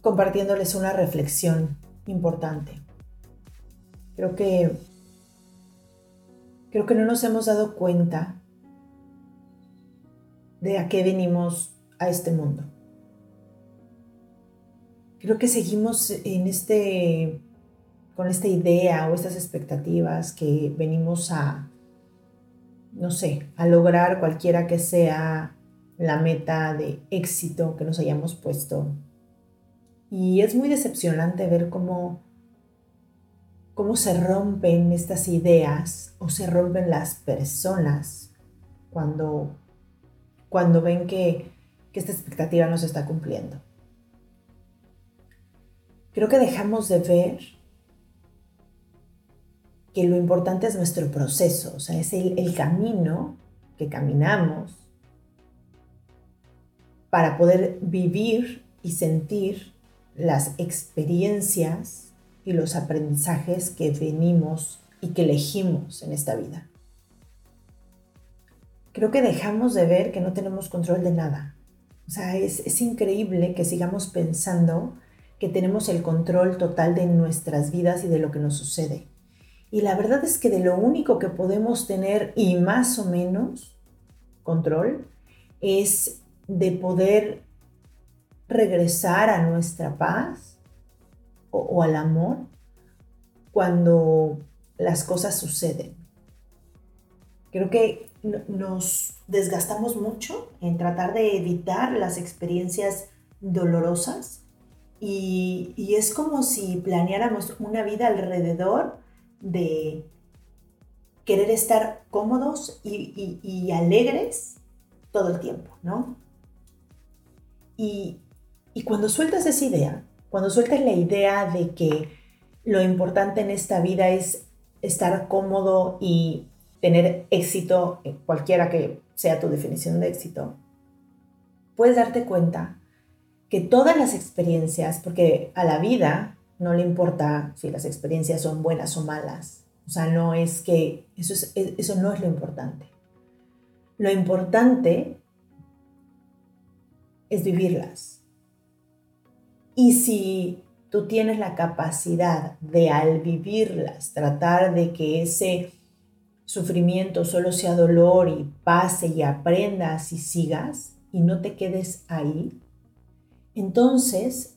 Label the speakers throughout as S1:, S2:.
S1: compartiéndoles una reflexión importante. Creo que creo que no nos hemos dado cuenta de a qué venimos a este mundo. Creo que seguimos en este con esta idea o estas expectativas que venimos a no sé, a lograr cualquiera que sea la meta de éxito que nos hayamos puesto y es muy decepcionante ver cómo, cómo se rompen estas ideas o se rompen las personas cuando, cuando ven que, esta expectativa no se está cumpliendo. Creo que dejamos de ver que lo importante es nuestro proceso, o sea, es el camino que caminamos para poder vivir y sentir las experiencias y los aprendizajes que venimos y que elegimos en esta vida. Creo que dejamos de ver que no tenemos control de nada. O sea, es, es increíble que sigamos pensando que tenemos el control total de nuestras vidas y de lo que nos sucede. Y la verdad es que de lo único que podemos tener y más o menos control es de poder regresar a nuestra paz o, al amor cuando las cosas suceden. Creo que nos desgastamos mucho en tratar de evitar las experiencias dolorosas y, es como si planeáramos una vida alrededor de querer estar cómodos y, alegres todo el tiempo, ¿no? Y cuando sueltas esa idea, cuando sueltas la idea de que lo importante en esta vida es estar cómodo y tener éxito, cualquiera que sea tu definición de éxito, puedes darte cuenta que todas las experiencias, porque a la vida no le importa si las experiencias son buenas o malas, o sea, no es que eso, es, eso no es lo importante. Lo importante es vivirlas y si tú tienes la capacidad de al vivirlas, tratar de que ese sufrimiento solo sea dolor y pase y aprendas y sigas y no te quedes ahí, entonces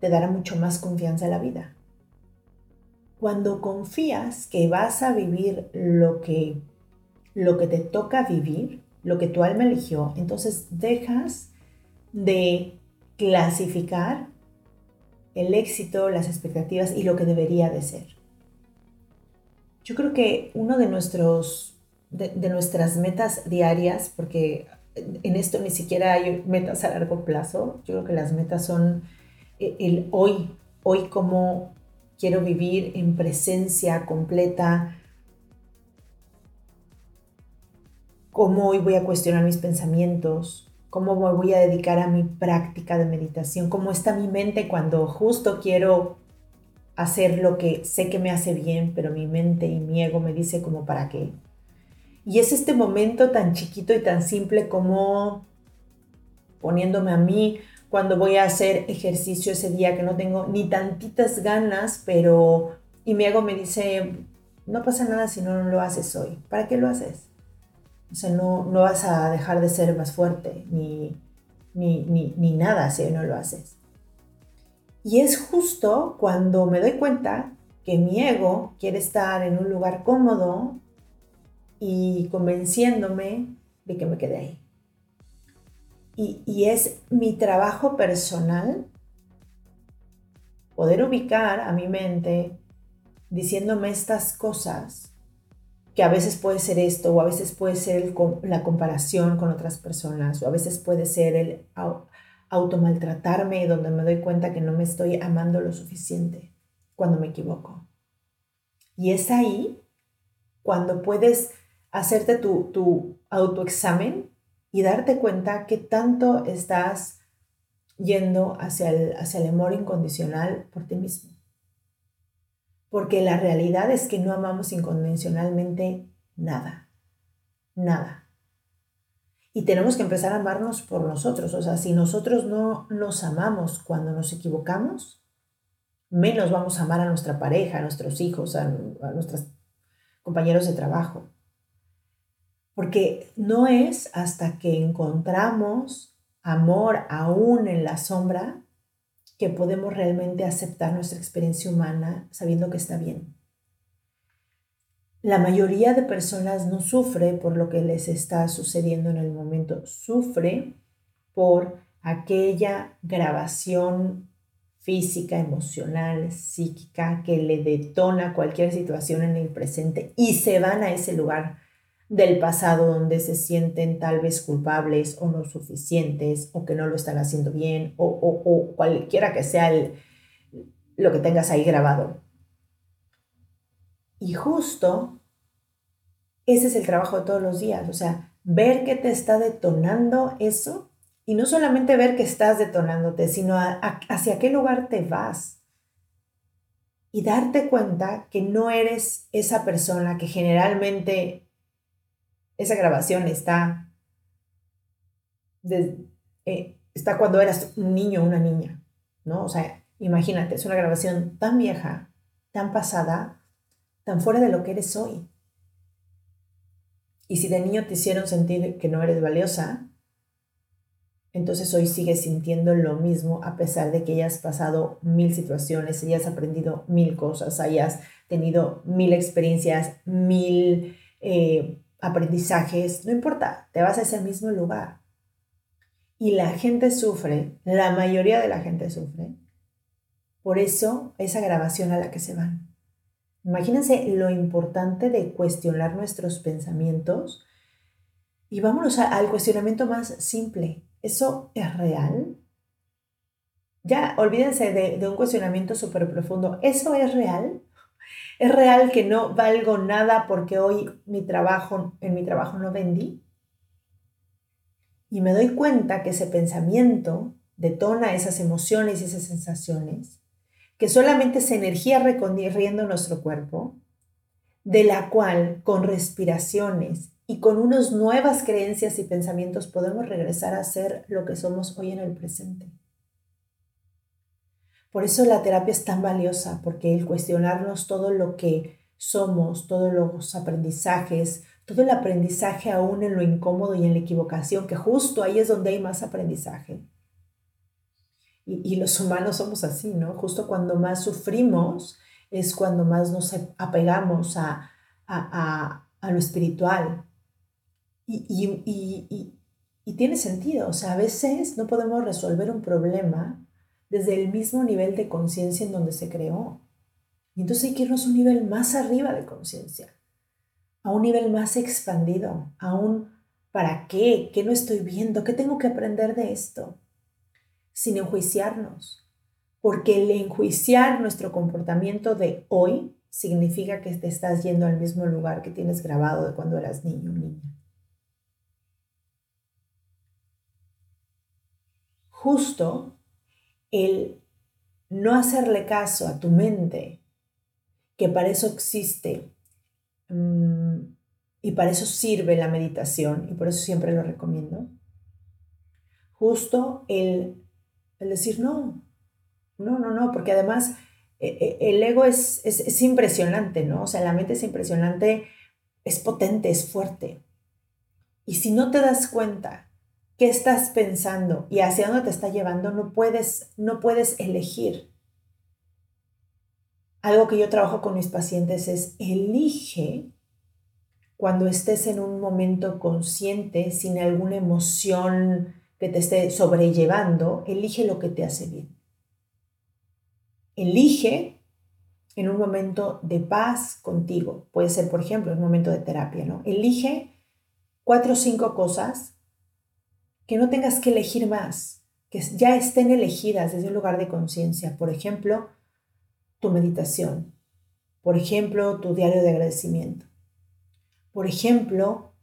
S1: te dará mucho más confianza la vida. Cuando confías que vas a vivir lo que, lo que te toca vivir, lo que tu alma eligió, entonces dejas de clasificar el éxito, las expectativas y lo que debería de ser. Yo creo que uno de, nuestros, de, nuestras metas diarias, porque en esto ni siquiera hay metas a largo plazo, yo creo que las metas son el hoy, hoy cómo quiero vivir en presencia completa cómo hoy voy a cuestionar mis pensamientos, cómo me voy a dedicar a mi práctica de meditación, cómo está mi mente cuando justo quiero hacer lo que sé que me hace bien, pero mi mente y mi ego me dice como para qué. Y es este momento tan chiquito y tan simple como poniéndome a mí cuando voy a hacer ejercicio ese día que no tengo ni tantitas ganas, pero y mi ego me dice, no pasa nada si no lo haces hoy. ¿Para qué lo haces? O sea, no, no vas a dejar de ser más fuerte ni, ni, ni, nada si no lo haces. Y es justo cuando me doy cuenta que mi ego quiere estar en un lugar cómodo y convenciéndome de que me quede ahí. Y, y, es mi trabajo personal poder ubicar a mi mente diciéndome estas cosas que a veces puede ser esto, o a veces puede ser la comparación con otras personas, o a veces puede ser el automaltratarme donde me doy cuenta que no me estoy amando lo suficiente cuando me equivoco. Y es ahí cuando puedes hacerte tu, tu autoexamen y darte cuenta que tanto estás yendo hacia el, hacia el amor incondicional por ti mismo. Porque la realidad es que no amamos inconvencionalmente nada. Nada. Y tenemos que empezar a amarnos por nosotros. O sea, si nosotros no nos amamos cuando nos equivocamos, menos vamos a amar a nuestra pareja, a nuestros hijos, a, a nuestros compañeros de trabajo. Porque no es hasta que encontramos amor aún en la sombra que podemos realmente aceptar nuestra experiencia humana sabiendo que está bien. La mayoría de personas no sufre por lo que les está sucediendo en el momento, sufre por aquella grabación física, emocional, psíquica que le detona cualquier situación en el presente y se van a ese lugar del pasado donde se sienten tal vez culpables o no suficientes o que no lo están haciendo bien o, o, cualquiera que sea lo que tengas ahí grabado. Y justo ese es el trabajo de todos los días, o sea, ver que te está detonando eso y no solamente ver que estás detonándote, sino hacia qué lugar te vas. Y darte cuenta que no eres esa persona que generalmente esa grabación está, eh, está cuando eras un niño o una niña, ¿no? O sea, imagínate, es una grabación tan vieja, tan pasada, tan fuera de lo que eres hoy. Y si de niño te hicieron sentir que no eres valiosa, entonces hoy sigues sintiendo lo mismo a pesar de que hayas pasado mil situaciones, hayas aprendido mil cosas, hayas tenido mil experiencias, mil eh, aprendizajes, no importa, te vas a ese mismo lugar. Y la gente sufre, la mayoría de la gente sufre, por eso esa grabación a la que se van. Imagínense lo importante de cuestionar nuestros pensamientos y vámonos al cuestionamiento más simple. ¿Eso es real? Ya, olvídense de, de un cuestionamiento súper profundo. ¿Eso es real? ¿Es real que no valgo nada porque hoy mi trabajo, en mi trabajo no vendí? Y me doy cuenta que ese pensamiento detona esas emociones y esas sensaciones, que solamente es energía recorriendo nuestro cuerpo, de la cual con respiraciones y con unas nuevas creencias y pensamientos podemos regresar a ser lo que somos hoy en el presente. Por eso la terapia es tan valiosa, porque el cuestionarnos todo lo que somos, todos los aprendizajes, todo el aprendizaje aún en lo incómodo y en la equivocación, que justo ahí es donde hay más aprendizaje. Y, los humanos somos así, ¿no? Justo cuando más sufrimos es cuando más nos apegamos a, lo espiritual. Y, y tiene sentido, o sea, a veces no podemos resolver un problema desde el mismo nivel de conciencia en donde se creó. Y entonces hay que irnos un nivel más arriba de conciencia, a un nivel más expandido, a un ¿para qué? ¿Qué no estoy viendo? ¿Qué tengo que aprender de esto? Sin enjuiciarnos, porque el enjuiciar nuestro comportamiento de hoy significa que te estás yendo al mismo lugar que tienes grabado de cuando eras niño o niña. Justo el no hacerle caso a tu mente, que para eso existe mm, y para eso sirve la meditación, y por eso siempre lo recomiendo, justo el, decir no, no, no, no, porque además e, e, el ego es, es, es impresionante, ¿no? O sea, la mente es impresionante, es potente, es fuerte. Y si no te das cuenta qué estás pensando y hacia dónde te está llevando, no puedes, no puedes elegir. Algo que yo trabajo con mis pacientes es elige cuando estés en un momento consciente, sin alguna emoción que te esté sobrellevando, elige lo que te hace bien. Elige en un momento de paz contigo. Puede ser, por ejemplo, un momento de terapia, ¿no? Elige cuatro o cinco cosas que no tengas que elegir más, que ya estén elegidas desde un lugar de conciencia. Por ejemplo, tu meditación. Por ejemplo, tu diario de agradecimiento. Por ejemplo,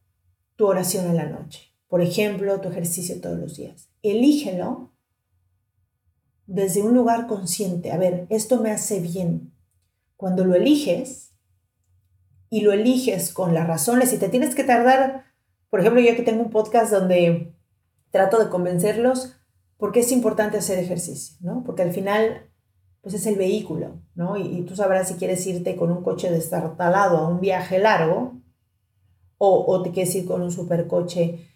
S1: tu oración en la noche. Por ejemplo, tu ejercicio todos los días. Elígelo desde un lugar consciente. A ver, esto me hace bien. Cuando lo eliges y lo eliges con las razones y te tienes que tardar, por ejemplo, yo aquí tengo un podcast donde trato de convencerlos porque es importante hacer ejercicio, ¿no? Porque al final, pues es el vehículo, ¿no? Y, tú sabrás si quieres irte con un coche destartalado a un viaje largo o, o te quieres ir con un supercoche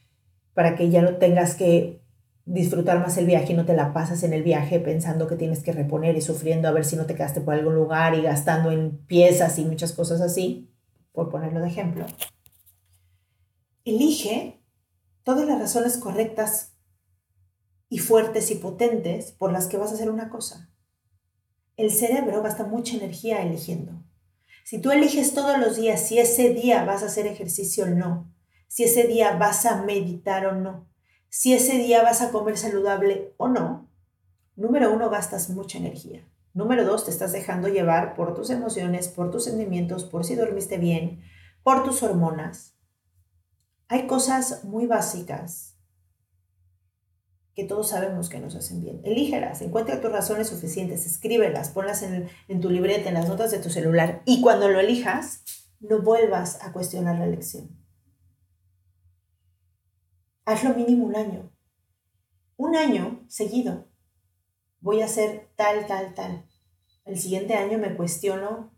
S1: para que ya no tengas que disfrutar más el viaje y no te la pasas en el viaje pensando que tienes que reponer y sufriendo a ver si no te quedaste por algún lugar y gastando en piezas y muchas cosas así, por ponerlo de ejemplo. Elige todas las razones correctas y fuertes y potentes por las que vas a hacer una cosa. El cerebro gasta mucha energía eligiendo. Si tú eliges todos los días si ese día vas a hacer ejercicio o no, si ese día vas a meditar o no, si ese día vas a comer saludable o no, número uno, gastas mucha energía. Número dos, te estás dejando llevar por tus emociones, por tus sentimientos, por si dormiste bien, por tus hormonas. Hay cosas muy básicas que todos sabemos que nos hacen bien. Elígelas, encuentra tus razones suficientes, escríbelas, ponlas en, tu libreta, en las notas de tu celular y cuando lo elijas, no vuelvas a cuestionar la elección. Hazlo mínimo un año. Un año seguido. Voy a hacer tal, tal, tal. El siguiente año me cuestiono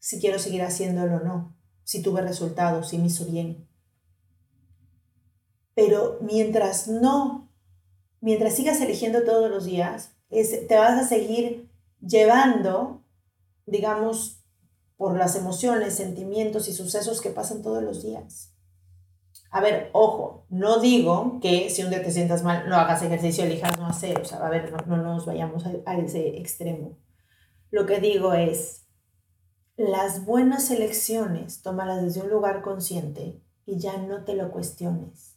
S1: si quiero seguir haciéndolo o no, si tuve resultados, si me hizo bien. Pero mientras no, mientras sigas eligiendo todos los días, te vas a seguir llevando, digamos, por las emociones, sentimientos y sucesos que pasan todos los días. A ver, ojo, no digo que si un día te sientas mal, no hagas ejercicio, elijas no hacer, o sea, a ver, no, nos vayamos a, a ese extremo. Lo que digo es, las buenas elecciones, tómalas desde un lugar consciente y ya no te lo cuestiones.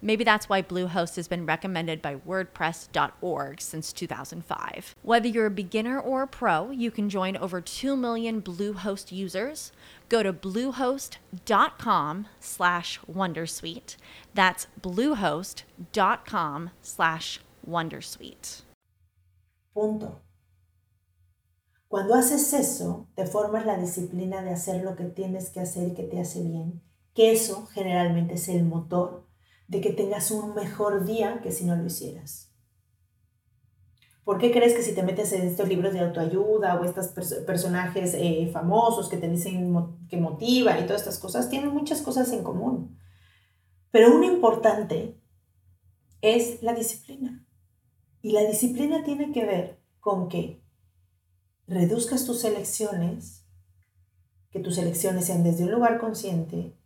S2: Maybe that's why Bluehost has been recommended by WordPress.org since 2005. Whether you're a beginner or a pro, you can join over 2 million Bluehost users. Go to bluehost.com slash Wondersuite. That's bluehost.com slash Wondersuite.
S1: Punto. Cuando haces eso, te formas la disciplina de hacer lo que tienes que hacer y que te hace bien, que eso generalmente es el motor de que tengas un mejor día que si no lo hicieras. ¿Por qué crees que si te metes en estos libros de autoayuda o estos personajes eh, famosos que te dicen que motivan y todas estas cosas, tienen muchas cosas en común? Pero una importante es la disciplina. Y la disciplina tiene que ver con que reduzcas tus elecciones, que tus elecciones sean desde un lugar consciente,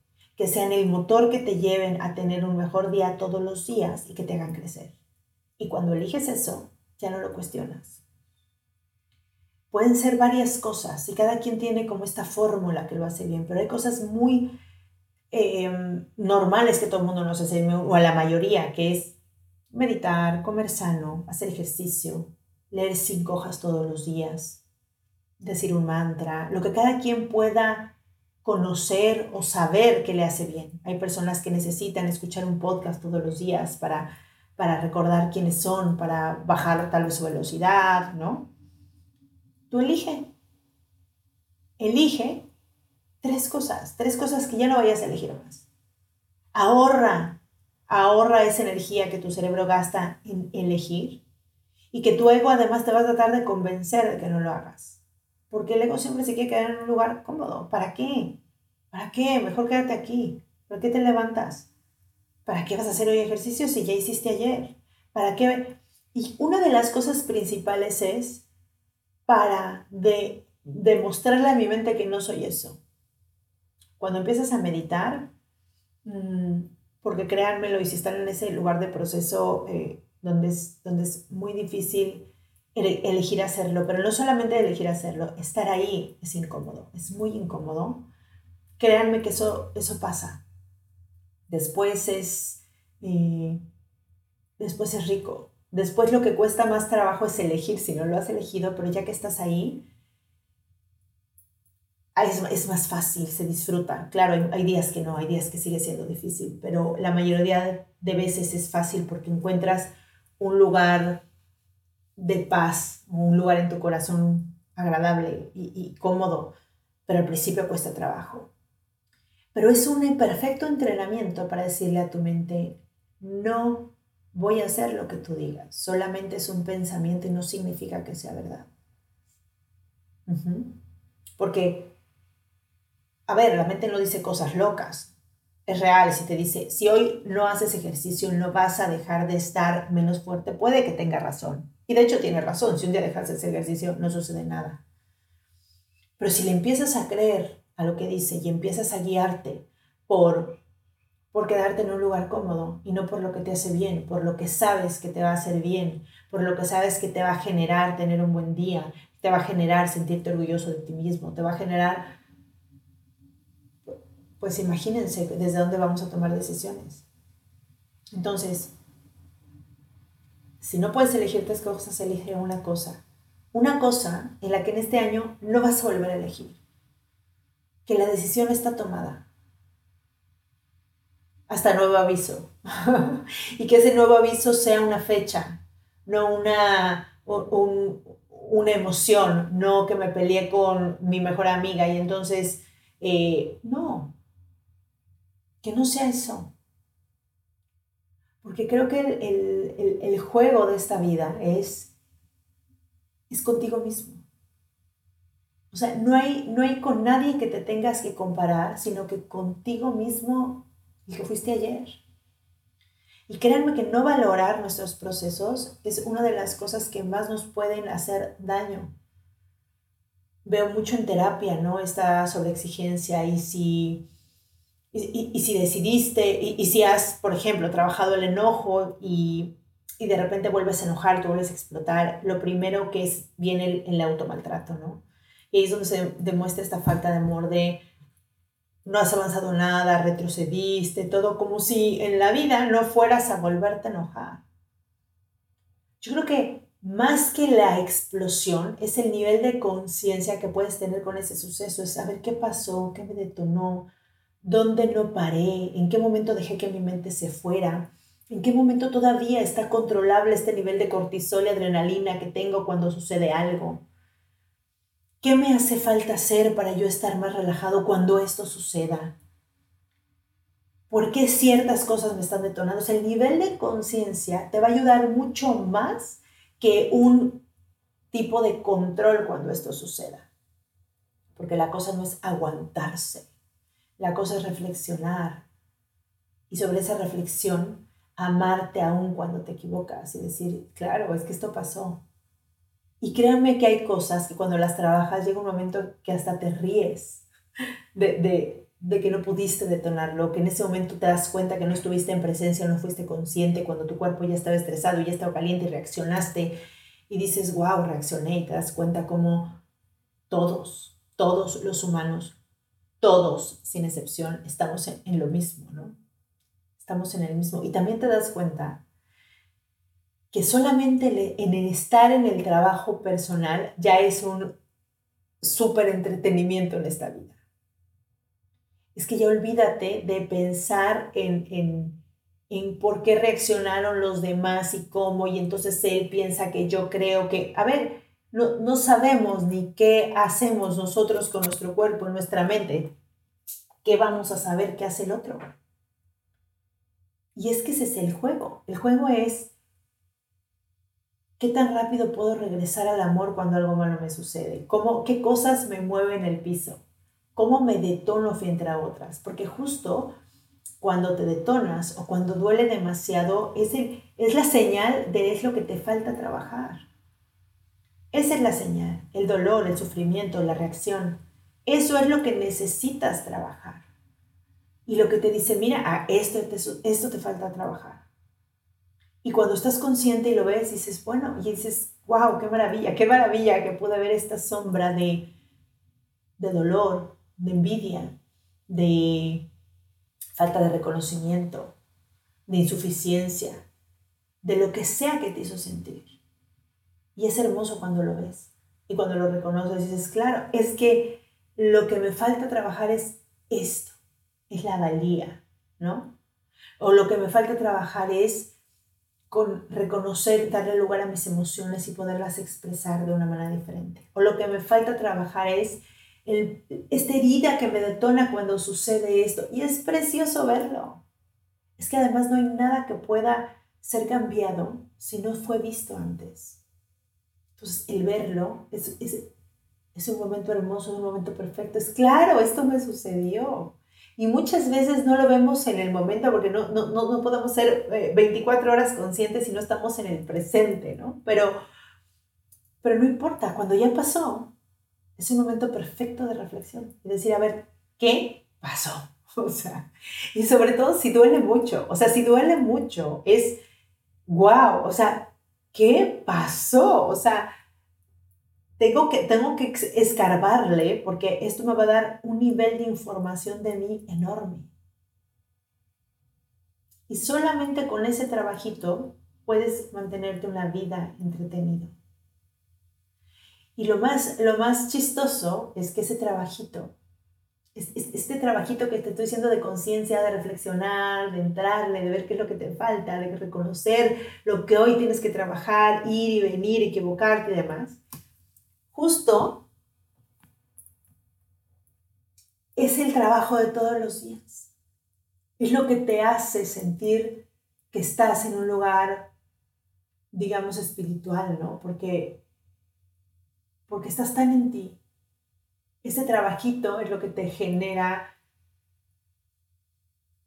S1: que sean el motor que te lleven a tener un mejor día todos los días y que te hagan crecer. Y cuando eliges eso, ya no lo cuestionas. Pueden ser varias cosas y cada quien tiene como esta fórmula que lo hace bien, pero hay cosas muy em, normales que todo el mundo nos hace, o a la mayoría, que es meditar, comer sano, hacer ejercicio, leer cinco hojas todos los días, decir un mantra, lo que cada quien pueda conocer o saber que le hace bien. Hay personas que necesitan escuchar un podcast todos los días para, para recordar quiénes son, para bajar tal vez su velocidad, ¿no? Tú elige. Elige tres cosas, tres cosas que ya no vayas a elegir más. Ahorra, ahorra esa energía que tu cerebro gasta en elegir y que tu ego además te va a tratar de convencer de que no lo hagas. Porque el ego siempre se quiere quedar en un lugar cómodo. ¿Para qué? ¿Para qué? Mejor quédate aquí. ¿Para qué te levantas? ¿Para qué vas a hacer hoy ejercicio si ya hiciste ayer? ¿Para qué? Y una de las cosas principales es para de, demostrarle a mi mente que no soy eso. Cuando empiezas a meditar, mm, porque créanmelo, y si están en ese lugar de proceso eh, donde, es, donde es muy difícil elegir hacerlo, pero no solamente elegir hacerlo, estar ahí es incómodo, es muy incómodo. Créanme que eso, eso pasa. Después es, eh, después es rico. Después lo que cuesta más trabajo es elegir, si no lo has elegido, pero ya que estás ahí, es, es más fácil, se disfruta. Claro, hay, hay, días que no, hay días que sigue siendo difícil, pero la mayoría de veces es fácil porque encuentras un lugar de paz, un lugar en tu corazón agradable y, cómodo, pero al principio cuesta trabajo. Pero es un perfecto entrenamiento para decirle a tu mente, no voy a hacer lo que tú digas, solamente es un pensamiento y no significa que sea verdad. Porque, a ver, la mente no dice cosas locas, es real, si te dice, si hoy no haces ejercicio, no vas a dejar de estar menos fuerte, puede que tenga razón. Y de hecho tiene razón, si un día dejas de hacer ejercicio no sucede nada. Pero si le empiezas a creer a lo que dice y empiezas a guiarte por, por quedarte en un lugar cómodo y no por lo que te hace bien, por lo que sabes que te va a hacer bien, por lo que sabes que te va a generar tener un buen día, te va a generar sentirte orgulloso de ti mismo, te va a generar, pues imagínense desde dónde vamos a tomar decisiones. Entonces, si no puedes elegir tres cosas, elige una cosa. Una cosa en la que en este año no vas a volver a elegir. Que la decisión está tomada. Hasta nuevo aviso. y que ese nuevo aviso sea una fecha, no una, una emoción, no que me peleé con mi mejor amiga y entonces, eh, no, que no sea eso. Porque creo que el, juego de esta vida es, es contigo mismo. O sea, no hay, no hay con nadie que te tengas que comparar, sino que contigo mismo y que fuiste ayer. Y créanme que no valorar nuestros procesos es una de las cosas que más nos pueden hacer daño. Veo mucho en terapia, ¿no? Esta sobreexigencia y si y, si decidiste, y, si has, por ejemplo, trabajado el enojo y, de repente vuelves a enojar, tú vuelves a explotar, lo primero que es viene el, el automaltrato, ¿no? Y ahí es donde se demuestra esta falta de amor de no has avanzado nada, retrocediste, todo como si en la vida no fueras a volverte a enojar. Yo creo que más que la explosión es el nivel de conciencia que puedes tener con ese suceso, es saber qué pasó, qué me detonó, dónde no paré, en qué momento dejé que mi mente se fuera, en qué momento todavía está controlable este nivel de cortisol y adrenalina que tengo cuando sucede algo. ¿Qué me hace falta hacer para yo estar más relajado cuando esto suceda? ¿Por qué ciertas cosas me están detonando? el nivel de conciencia te va a ayudar mucho más que un tipo de control cuando esto suceda. Porque la cosa no es aguantarse la cosa es reflexionar y sobre esa reflexión amarte aún cuando te equivocas y decir, claro, es que esto pasó. Y créanme que hay cosas que cuando las trabajas llega un momento que hasta te ríes de, de, de que no pudiste detonarlo, que en ese momento te das cuenta que no estuviste en presencia, no fuiste consciente, cuando tu cuerpo ya estaba estresado, ya estaba caliente y reaccionaste y dices, wow, reaccioné y te das cuenta como todos, todos los humanos, todos sin excepción, estamos en, lo mismo, ¿no? Estamos en el mismo. Y también te das cuenta que solamente en el estar en el trabajo personal ya es un súper entretenimiento en esta vida es que ya olvídate de pensar en, en, en, por qué reaccionaron los demás y cómo, y entonces él piensa que yo creo que, a ver, no, no sabemos ni qué hacemos nosotros con nuestro cuerpo, nuestra mente. ¿Qué vamos a saber qué hace el otro? Y es que ese es el juego. El juego es qué tan rápido puedo regresar al amor cuando algo malo me sucede. ¿Cómo, ¿Qué cosas me mueven el piso? cómo me detono frente a otras, porque justo cuando te detonas o cuando duele demasiado es, es la señal de es lo que te falta trabajar. Esa es la señal, el dolor, el sufrimiento, la reacción. Eso es lo que necesitas trabajar. Y lo que te dice, mira, a esto te, esto te falta trabajar. Y cuando estás consciente y lo ves, dices, bueno, y dices, wow, qué maravilla, qué maravilla que pude ver esta sombra de, de dolor, de envidia, de falta de reconocimiento, de insuficiencia, de lo que sea que te hizo sentir. Y es hermoso cuando lo ves y cuando lo reconoces dices, claro, es que lo que me falta trabajar es esto, es la valía, ¿no? O lo que me falta trabajar es con reconocer, darle lugar a mis emociones y poderlas expresar de una manera diferente. O lo que me falta trabajar es esta herida que me detona cuando sucede esto. Y es precioso verlo. Es que además no hay nada que pueda ser cambiado si no fue visto antes. Entonces, el verlo es, es, un momento hermoso, un momento perfecto. Es claro, esto me sucedió. Y muchas veces no lo vemos en el momento porque no, no, no, podemos ser 24 eh, horas conscientes si no estamos en el presente, ¿no? Pero, pero no importa, cuando ya pasó, es un momento perfecto de reflexión y decir, a ver, ¿qué pasó? O sea, y sobre todo si duele mucho, o sea, si duele mucho, es, wow, o sea, ¿qué pasó? O sea, tengo que, tengo que escarbarle porque esto me va a dar un nivel de información de mí enorme. Y solamente con ese trabajito puedes mantenerte una vida entretenida. Y lo más, lo más chistoso es que ese trabajito, este trabajito que te estoy diciendo de conciencia, de reflexionar, de entrarle, de ver qué es lo que te falta, de reconocer lo que hoy tienes que trabajar, ir y venir, equivocarte y demás, justo es el trabajo de todos los días. Es lo que te hace sentir que estás en un lugar, digamos, espiritual, ¿no? Porque porque estás tan en ti. Ese trabajito es lo que te genera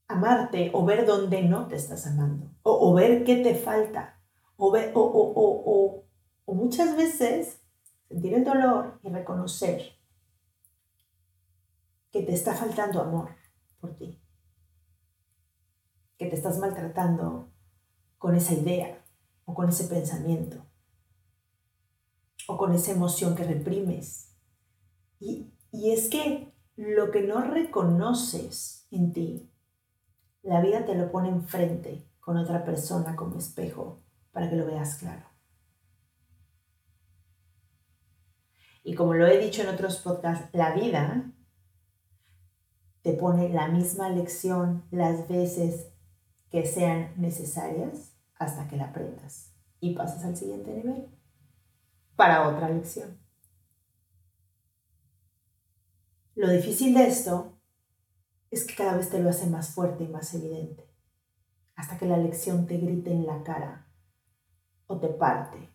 S1: amarte o ver dónde no te estás amando o, ver qué te falta o, o, o muchas veces sentir el dolor y reconocer que te está faltando amor por ti, que te estás maltratando con esa idea o con ese pensamiento o con esa emoción que reprimes. Y, y es que lo que no reconoces en ti, la vida te lo pone enfrente con otra persona como espejo para que lo veas claro. Y como lo he dicho en otros podcasts, la vida te pone la misma lección las veces que sean necesarias hasta que la aprendas y pasas al siguiente nivel para otra lección. Lo difícil de esto es que cada vez te lo hace más fuerte y más evidente, hasta que la lección te grite en la cara o te parte,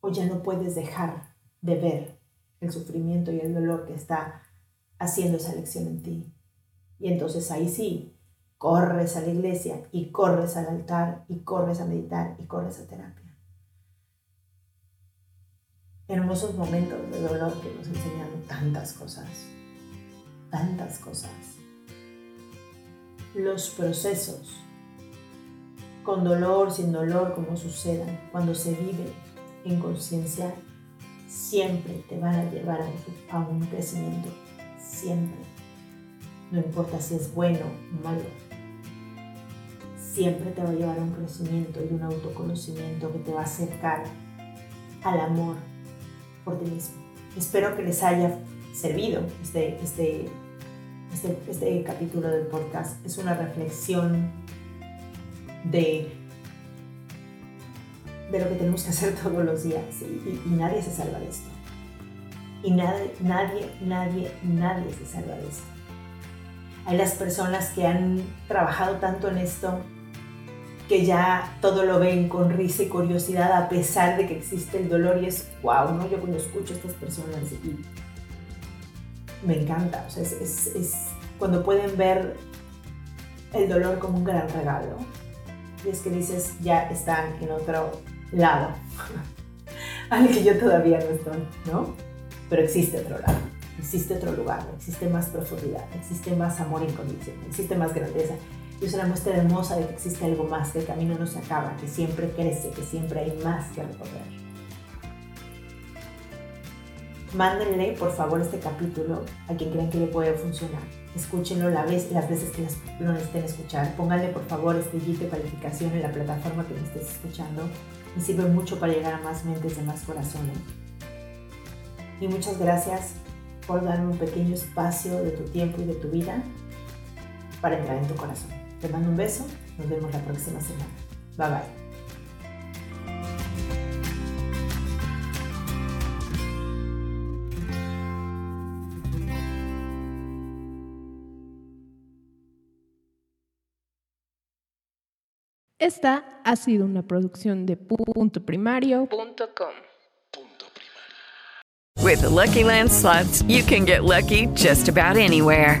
S1: o ya no puedes dejar de ver el sufrimiento y el dolor que está haciendo esa lección en ti. Y entonces ahí sí, corres a la iglesia y corres al altar y corres a meditar y corres a terapia. Hermosos momentos de dolor que nos enseñan tantas cosas, tantas cosas. Los procesos, con dolor, sin dolor, como sucedan, cuando se vive en conciencia, siempre te van a llevar a un, crecimiento, siempre. No importa si es bueno o malo, siempre te va a llevar a un crecimiento y un autoconocimiento que te va a acercar al amor por ti mismo. Espero que les haya servido este, este, este, este capítulo del podcast. Es una reflexión de de lo que tenemos que hacer todos los días y, nadie se salva de esto. Y nadie, nadie, nadie, nadie se salva de esto. Hay las personas que han trabajado tanto en esto que ya todo lo ven con risa y curiosidad a pesar de que existe el dolor y es wow, ¿no? Yo cuando escucho a estas personas y me encanta, o sea, es, es cuando pueden ver el dolor como un gran regalo. Y es que dices, ya están en otro lado al que yo todavía no estoy, ¿no? Pero existe otro lado, existe otro lugar, existe más profundidad, existe más amor incondicional, existe más grandeza. Y es una muestra hermosa de que existe algo más, que el camino no se acaba, que siempre crece, que siempre hay más que recorrer. Mándenle, por favor, este capítulo a quien crean que le puede funcionar. Escúchenlo la vez, las veces que lo necesiten escuchar. Pónganle, por favor, estrellita de calificación en la plataforma que me estés escuchando me sirve mucho para llegar a más mentes de más corazones. Y muchas gracias por darme un pequeño espacio de tu tiempo y de tu vida para entrar en tu corazón. Te mando un beso, nos vemos la próxima semana. Bye bye.
S3: Esta ha sido una producción de punto primario.com.
S4: With the Lucky Land slots, you can get lucky just about anywhere.